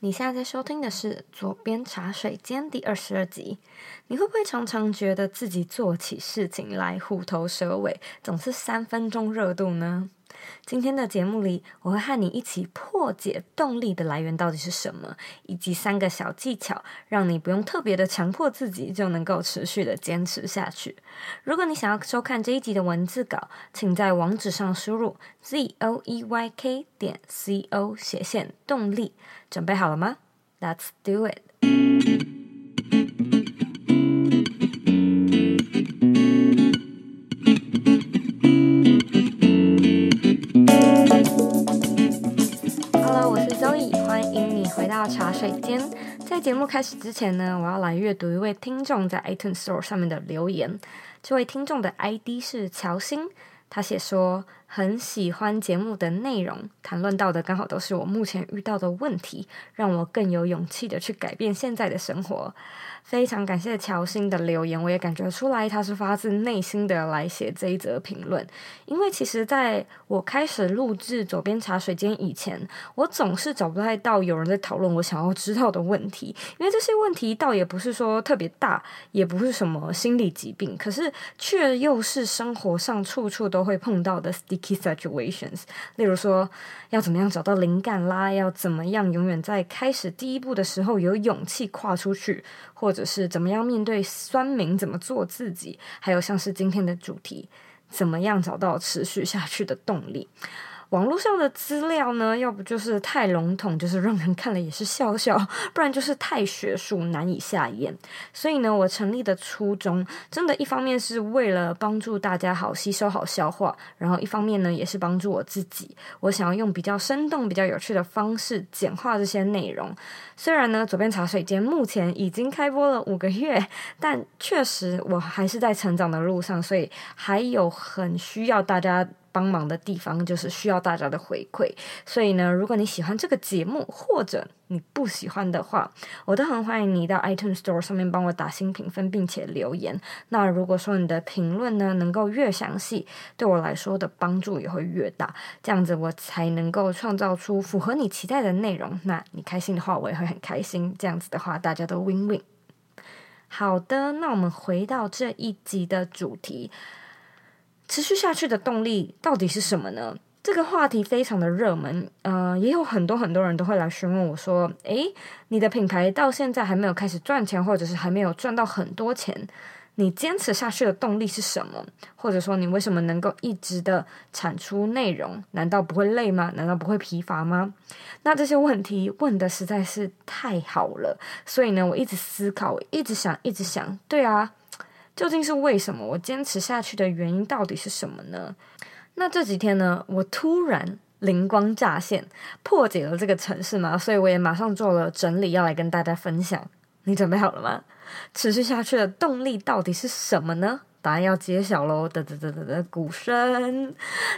你现在在收听的是《左边茶水间》第二十二集。你会不会常常觉得自己做起事情来虎头蛇尾，总是三分钟热度呢？今天的节目里，我会和你一起破解动力的来源到底是什么，以及三个小技巧，让你不用特别的强迫自己，就能够持续的坚持下去。如果你想要收看这一集的文字稿，请在网址上输入 z o e y k 点 c o 斜线动力，准备好了吗？Let's do it。茶水间，在节目开始之前呢，我要来阅读一位听众在 iTunes Store 上面的留言。这位听众的 ID 是乔欣，他写说很喜欢节目的内容，谈论到的刚好都是我目前遇到的问题，让我更有勇气的去改变现在的生活。非常感谢乔欣的留言，我也感觉出来他是发自内心的来写这一则评论。因为其实在我开始录制左边茶水间以前，我总是找不太到有人在讨论我想要知道的问题，因为这些问题倒也不是说特别大，也不是什么心理疾病，可是却又是生活上处处都会碰到的 Key situations。例如说，要怎么样找到灵感啦？要怎么样永远在开始第一步的时候有勇气跨出去？或者是怎么样面对酸民，怎么做自己，还有像是今天的主题，怎么样找到持续下去的动力。网络上的资料呢，要不就是太笼统，就是让人看了也是笑笑；不然就是太学术，难以下咽。所以呢，我成立的初衷，真的，一方面是为了帮助大家好吸收、好消化，然后一方面呢，也是帮助我自己。我想要用比较生动、比较有趣的方式简化这些内容。虽然呢，左边茶水间目前已经开播了五个月，但确实我还是在成长的路上，所以还有很需要大家。帮忙的地方就是需要大家的回馈，所以呢，如果你喜欢这个节目，或者你不喜欢的话，我都很欢迎你到 iTunes Store 上面帮我打新评分，并且留言。那如果说你的评论呢能够越详细，对我来说的帮助也会越大，这样子我才能够创造出符合你期待的内容。那你开心的话，我也会很开心。这样子的话，大家都 win win。好的，那我们回到这一集的主题。持续下去的动力到底是什么呢？这个话题非常的热门，呃，也有很多很多人都会来询问我说：“诶，你的品牌到现在还没有开始赚钱，或者是还没有赚到很多钱，你坚持下去的动力是什么？或者说你为什么能够一直的产出内容？难道不会累吗？难道不会疲乏吗？”那这些问题问的实在是太好了，所以呢，我一直思考，一直想，一直想，对啊。究竟是为什么？我坚持下去的原因到底是什么呢？那这几天呢，我突然灵光乍现，破解了这个程式嘛，所以我也马上做了整理，要来跟大家分享。你准备好了吗？持续下去的动力到底是什么呢？答案要揭晓喽！噔噔噔噔噔，鼓声，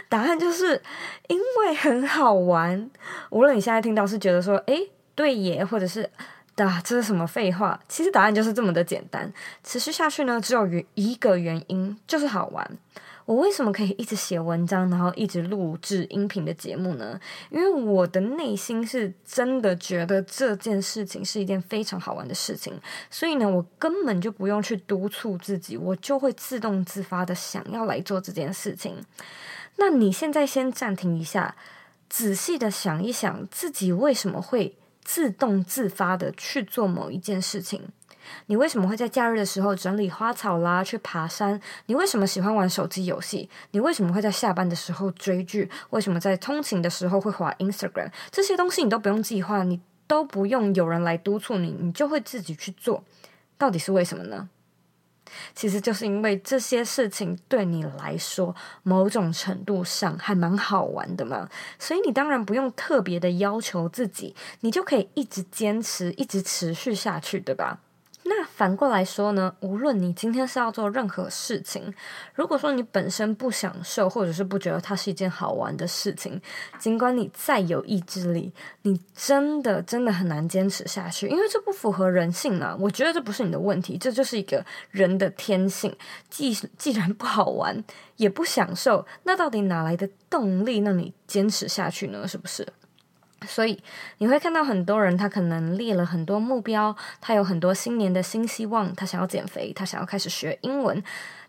答案就是因为很好玩。无论你现在听到是觉得说，诶，对耶，或者是。啊，这是什么废话？其实答案就是这么的简单。持续下去呢，只有一个原因，就是好玩。我为什么可以一直写文章，然后一直录制音频的节目呢？因为我的内心是真的觉得这件事情是一件非常好玩的事情，所以呢，我根本就不用去督促自己，我就会自动自发的想要来做这件事情。那你现在先暂停一下，仔细的想一想，自己为什么会自动自发的去做某一件事情，你为什么会在假日的时候整理花草啦，去爬山？你为什么喜欢玩手机游戏？你为什么会在下班的时候追剧？为什么在通勤的时候会滑 Instagram？这些东西你都不用计划，你都不用有人来督促你，你就会自己去做。到底是为什么呢？其实就是因为这些事情对你来说，某种程度上还蛮好玩的嘛，所以你当然不用特别的要求自己，你就可以一直坚持，一直持续下去，对吧？那反过来说呢，无论你今天是要做任何事情，如果说你本身不享受，或者是不觉得它是一件好玩的事情，尽管你再有意志力，你真的真的很难坚持下去，因为这不符合人性嘛。我觉得这不是你的问题，这就是一个人的天性。既既然不好玩，也不享受，那到底哪来的动力让你坚持下去呢？是不是？所以你会看到很多人，他可能列了很多目标，他有很多新年的新希望，他想要减肥，他想要开始学英文。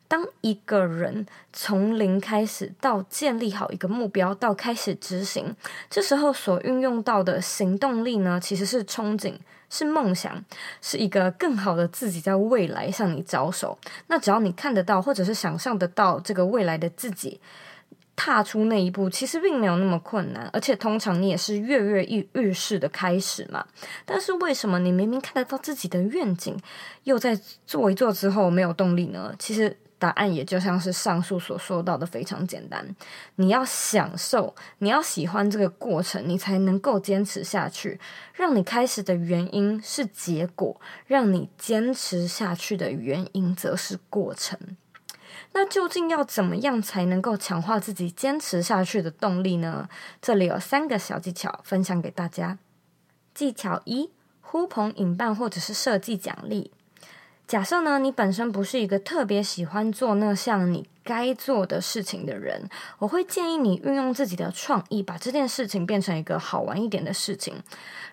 当一个人从零开始到建立好一个目标，到开始执行，这时候所运用到的行动力呢，其实是憧憬，是梦想，是一个更好的自己在未来向你招手。那只要你看得到，或者是想象得到这个未来的自己。踏出那一步其实并没有那么困难，而且通常你也是跃跃欲欲试的开始嘛。但是为什么你明明看得到自己的愿景，又在做一做之后没有动力呢？其实答案也就像是上述所说到的，非常简单。你要享受，你要喜欢这个过程，你才能够坚持下去。让你开始的原因是结果，让你坚持下去的原因则是过程。那究竟要怎么样才能够强化自己坚持下去的动力呢？这里有三个小技巧分享给大家。技巧一：呼朋引伴或者是设计奖励。假设呢，你本身不是一个特别喜欢做那项你该做的事情的人，我会建议你运用自己的创意，把这件事情变成一个好玩一点的事情。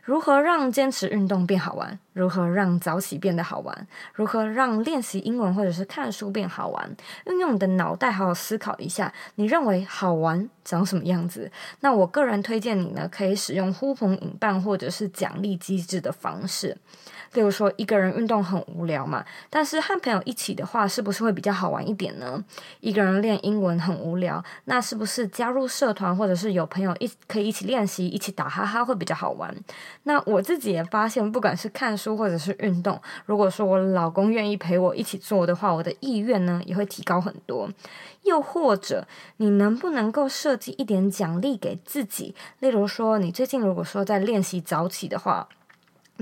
如何让坚持运动变好玩？如何让早起变得好玩？如何让练习英文或者是看书变好玩？运用你的脑袋好好思考一下，你认为好玩长什么样子？那我个人推荐你呢，可以使用呼朋引伴或者是奖励机制的方式。例如说，一个人运动很无聊嘛，但是和朋友一起的话，是不是会比较好玩一点呢？一个人练英文很无聊，那是不是加入社团或者是有朋友一可以一起练习、一起打哈哈会比较好玩？那我自己也发现，不管是看书或者是运动，如果说我老公愿意陪我一起做的话，我的意愿呢也会提高很多。又或者，你能不能够设计一点奖励给自己？例如说，你最近如果说在练习早起的话。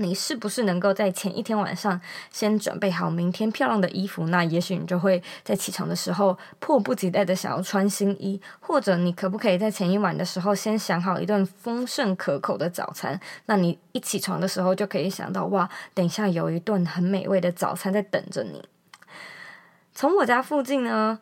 你是不是能够在前一天晚上先准备好明天漂亮的衣服？那也许你就会在起床的时候迫不及待的想要穿新衣，或者你可不可以在前一晚的时候先想好一顿丰盛可口的早餐？那你一起床的时候就可以想到，哇，等一下有一顿很美味的早餐在等着你。从我家附近呢，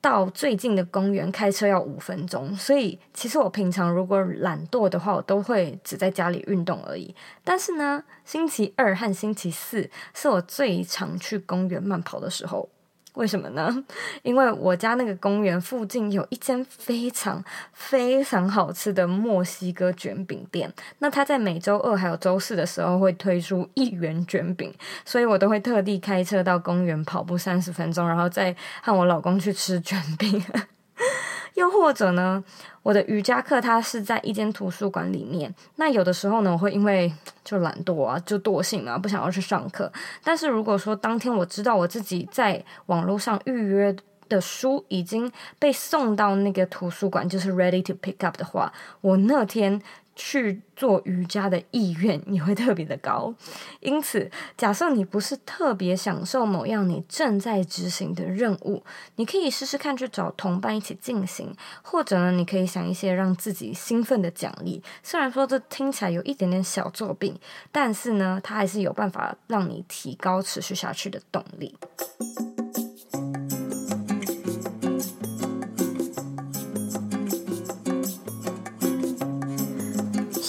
到最近的公园开车要五分钟，所以其实我平常如果懒惰的话，我都会只在家里运动而已。但是呢，星期二和星期四是我最常去公园慢跑的时候。为什么呢？因为我家那个公园附近有一间非常非常好吃的墨西哥卷饼店。那他在每周二还有周四的时候会推出一元卷饼，所以我都会特地开车到公园跑步三十分钟，然后再和我老公去吃卷饼。又或者呢，我的瑜伽课它是在一间图书馆里面。那有的时候呢，我会因为就懒惰啊，就惰性啊，不想要去上课。但是如果说当天我知道我自己在网络上预约的书已经被送到那个图书馆，就是 ready to pick up 的话，我那天。去做瑜伽的意愿也会特别的高，因此，假设你不是特别享受某样你正在执行的任务，你可以试试看去找同伴一起进行，或者呢，你可以想一些让自己兴奋的奖励。虽然说这听起来有一点点小作弊，但是呢，它还是有办法让你提高持续下去的动力。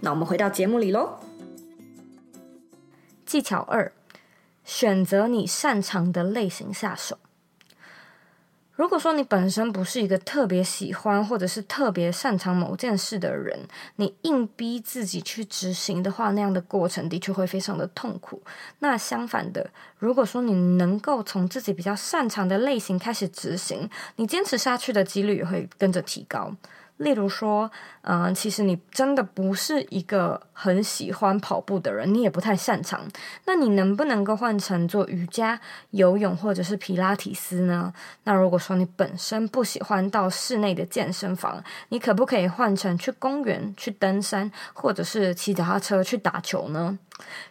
那我们回到节目里喽。技巧二：选择你擅长的类型下手。如果说你本身不是一个特别喜欢或者是特别擅长某件事的人，你硬逼自己去执行的话，那样的过程的确会非常的痛苦。那相反的，如果说你能够从自己比较擅长的类型开始执行，你坚持下去的几率也会跟着提高。例如说，嗯、其实你真的不是一个很喜欢跑步的人，你也不太擅长。那你能不能够换成做瑜伽、游泳或者是皮拉提斯呢？那如果说你本身不喜欢到室内的健身房，你可不可以换成去公园、去登山，或者是骑脚踏车去打球呢？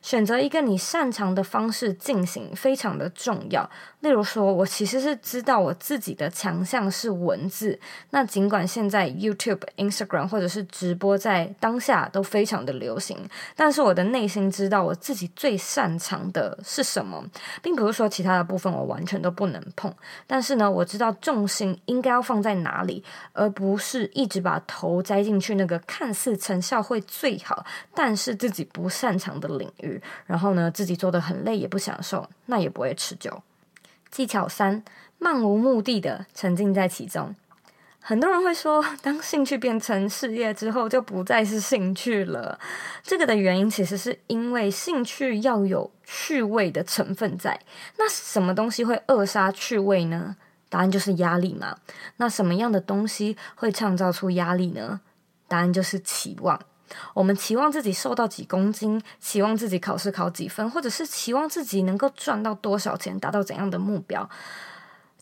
选择一个你擅长的方式进行非常的重要。例如说，我其实是知道我自己的强项是文字。那尽管现在 YouTube、Instagram 或者是直播在当下都非常的流行，但是我的内心知道我自己最擅长的是什么，并不是说其他的部分我完全都不能碰。但是呢，我知道重心应该要放在哪里，而不是一直把头栽进去那个看似成效会最好，但是自己不擅长的领域。然后呢，自己做得很累也不享受，那也不会持久。技巧三：漫无目的的沉浸在其中。很多人会说，当兴趣变成事业之后，就不再是兴趣了。这个的原因其实是因为兴趣要有趣味的成分在。那什么东西会扼杀趣味呢？答案就是压力嘛。那什么样的东西会创造出压力呢？答案就是期望。我们期望自己瘦到几公斤，期望自己考试考几分，或者是期望自己能够赚到多少钱，达到怎样的目标。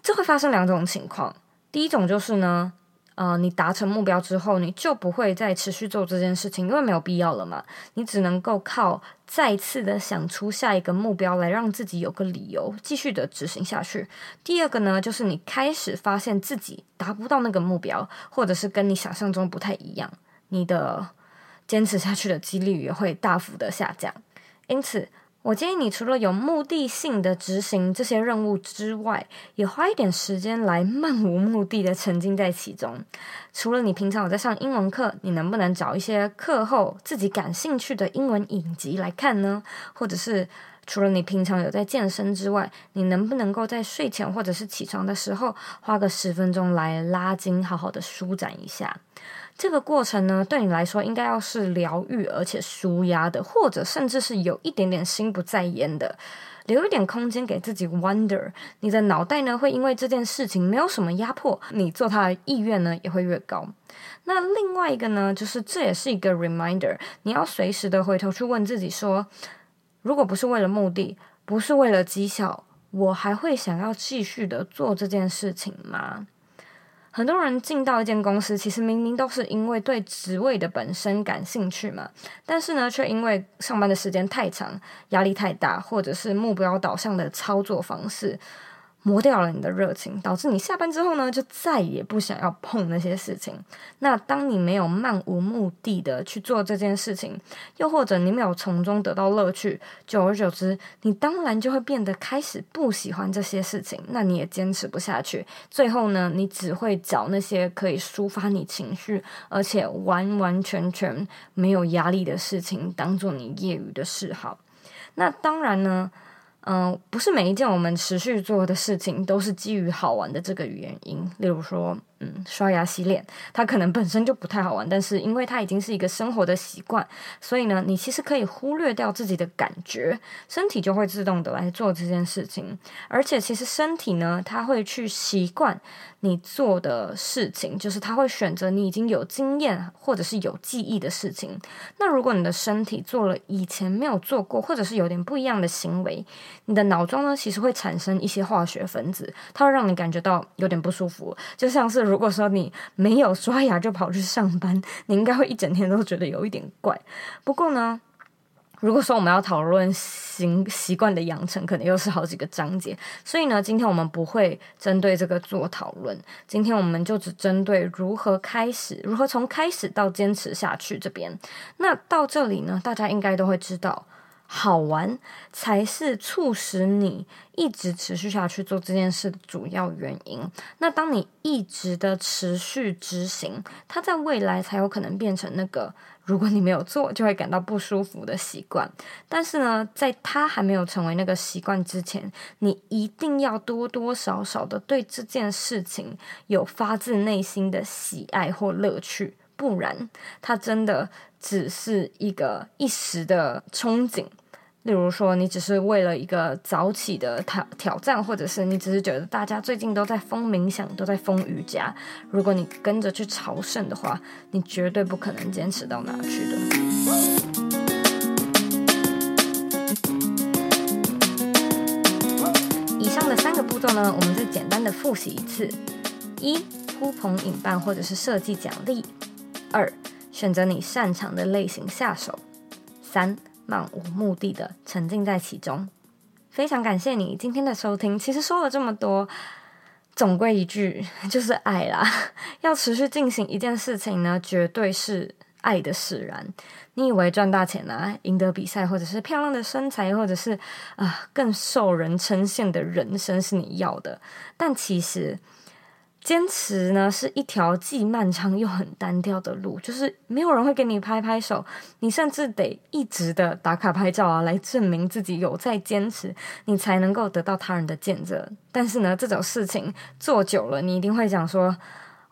这会发生两种情况。第一种就是呢，呃，你达成目标之后，你就不会再持续做这件事情，因为没有必要了嘛。你只能够靠再次的想出下一个目标来让自己有个理由继续的执行下去。第二个呢，就是你开始发现自己达不到那个目标，或者是跟你想象中不太一样，你的。坚持下去的几率也会大幅的下降，因此，我建议你除了有目的性的执行这些任务之外，也花一点时间来漫无目的的沉浸在其中。除了你平常有在上英文课，你能不能找一些课后自己感兴趣的英文影集来看呢？或者是除了你平常有在健身之外，你能不能够在睡前或者是起床的时候花个十分钟来拉筋，好好的舒展一下？这个过程呢，对你来说应该要是疗愈而且舒压的，或者甚至是有一点点心不在焉的，留一点空间给自己 wonder。你的脑袋呢，会因为这件事情没有什么压迫，你做它的意愿呢也会越高。那另外一个呢，就是这也是一个 reminder，你要随时的回头去问自己说，如果不是为了目的，不是为了绩效，我还会想要继续的做这件事情吗？很多人进到一间公司，其实明明都是因为对职位的本身感兴趣嘛，但是呢，却因为上班的时间太长、压力太大，或者是目标导向的操作方式。磨掉了你的热情，导致你下班之后呢，就再也不想要碰那些事情。那当你没有漫无目的的去做这件事情，又或者你没有从中得到乐趣，久而久之，你当然就会变得开始不喜欢这些事情。那你也坚持不下去，最后呢，你只会找那些可以抒发你情绪，而且完完全全没有压力的事情，当做你业余的嗜好。那当然呢。嗯、不是每一件我们持续做的事情都是基于好玩的这个原因。例如说，嗯，刷牙洗脸，它可能本身就不太好玩，但是因为它已经是一个生活的习惯，所以呢，你其实可以忽略掉自己的感觉，身体就会自动的来做这件事情。而且，其实身体呢，它会去习惯你做的事情，就是它会选择你已经有经验或者是有记忆的事情。那如果你的身体做了以前没有做过，或者是有点不一样的行为，你的脑中呢，其实会产生一些化学分子，它会让你感觉到有点不舒服。就像是如果说你没有刷牙就跑去上班，你应该会一整天都觉得有一点怪。不过呢，如果说我们要讨论习习惯的养成，可能又是好几个章节。所以呢，今天我们不会针对这个做讨论，今天我们就只针对如何开始，如何从开始到坚持下去这边。那到这里呢，大家应该都会知道。好玩才是促使你一直持续下去做这件事的主要原因。那当你一直的持续执行，它在未来才有可能变成那个，如果你没有做就会感到不舒服的习惯。但是呢，在它还没有成为那个习惯之前，你一定要多多少少的对这件事情有发自内心的喜爱或乐趣。不然，它真的只是一个一时的憧憬。例如说，你只是为了一个早起的挑挑战，或者是你只是觉得大家最近都在疯冥想，都在疯瑜伽，如果你跟着去朝圣的话，你绝对不可能坚持到哪去的。以上的三个步骤呢，我们再简单的复习一次：一、呼朋引伴或者是设计奖励；二、选择你擅长的类型下手；三、漫无目的的沉浸在其中。非常感谢你今天的收听。其实说了这么多，总归一句就是爱啦。要持续进行一件事情呢，绝对是爱的使然。你以为赚大钱啊，赢得比赛，或者是漂亮的身材，或者是啊、更受人称羡的人生是你要的，但其实。坚持呢是一条既漫长又很单调的路，就是没有人会给你拍拍手，你甚至得一直的打卡拍照啊，来证明自己有在坚持，你才能够得到他人的见证。但是呢，这种事情做久了，你一定会想说，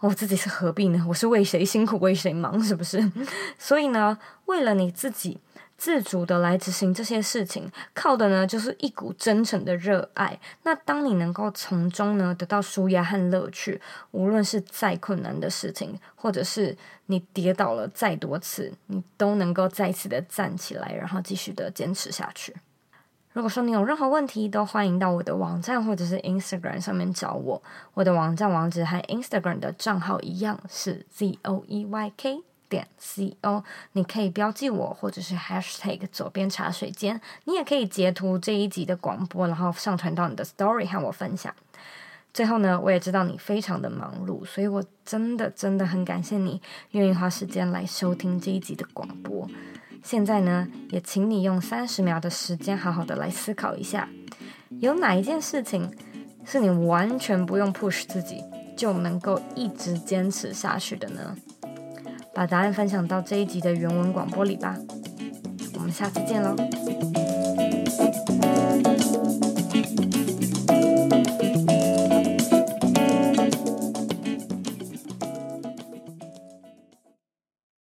我自己是何必呢？我是为谁辛苦为谁忙，是不是？所以呢，为了你自己。自主的来执行这些事情，靠的呢就是一股真诚的热爱。那当你能够从中呢得到舒压和乐趣，无论是再困难的事情，或者是你跌倒了再多次，你都能够再次的站起来，然后继续的坚持下去。如果说你有任何问题，都欢迎到我的网站或者是 Instagram 上面找我。我的网站网址和 Instagram 的账号一样是 Z O E Y K。点 C O，你可以标记我，或者是 Hashtag 左边茶水间。你也可以截图这一集的广播，然后上传到你的 Story 和我分享。最后呢，我也知道你非常的忙碌，所以我真的真的很感谢你愿意花时间来收听这一集的广播。现在呢，也请你用三十秒的时间，好好的来思考一下，有哪一件事情是你完全不用 push 自己就能够一直坚持下去的呢？把答案分享到这一集的原文广播里吧，我们下次见喽。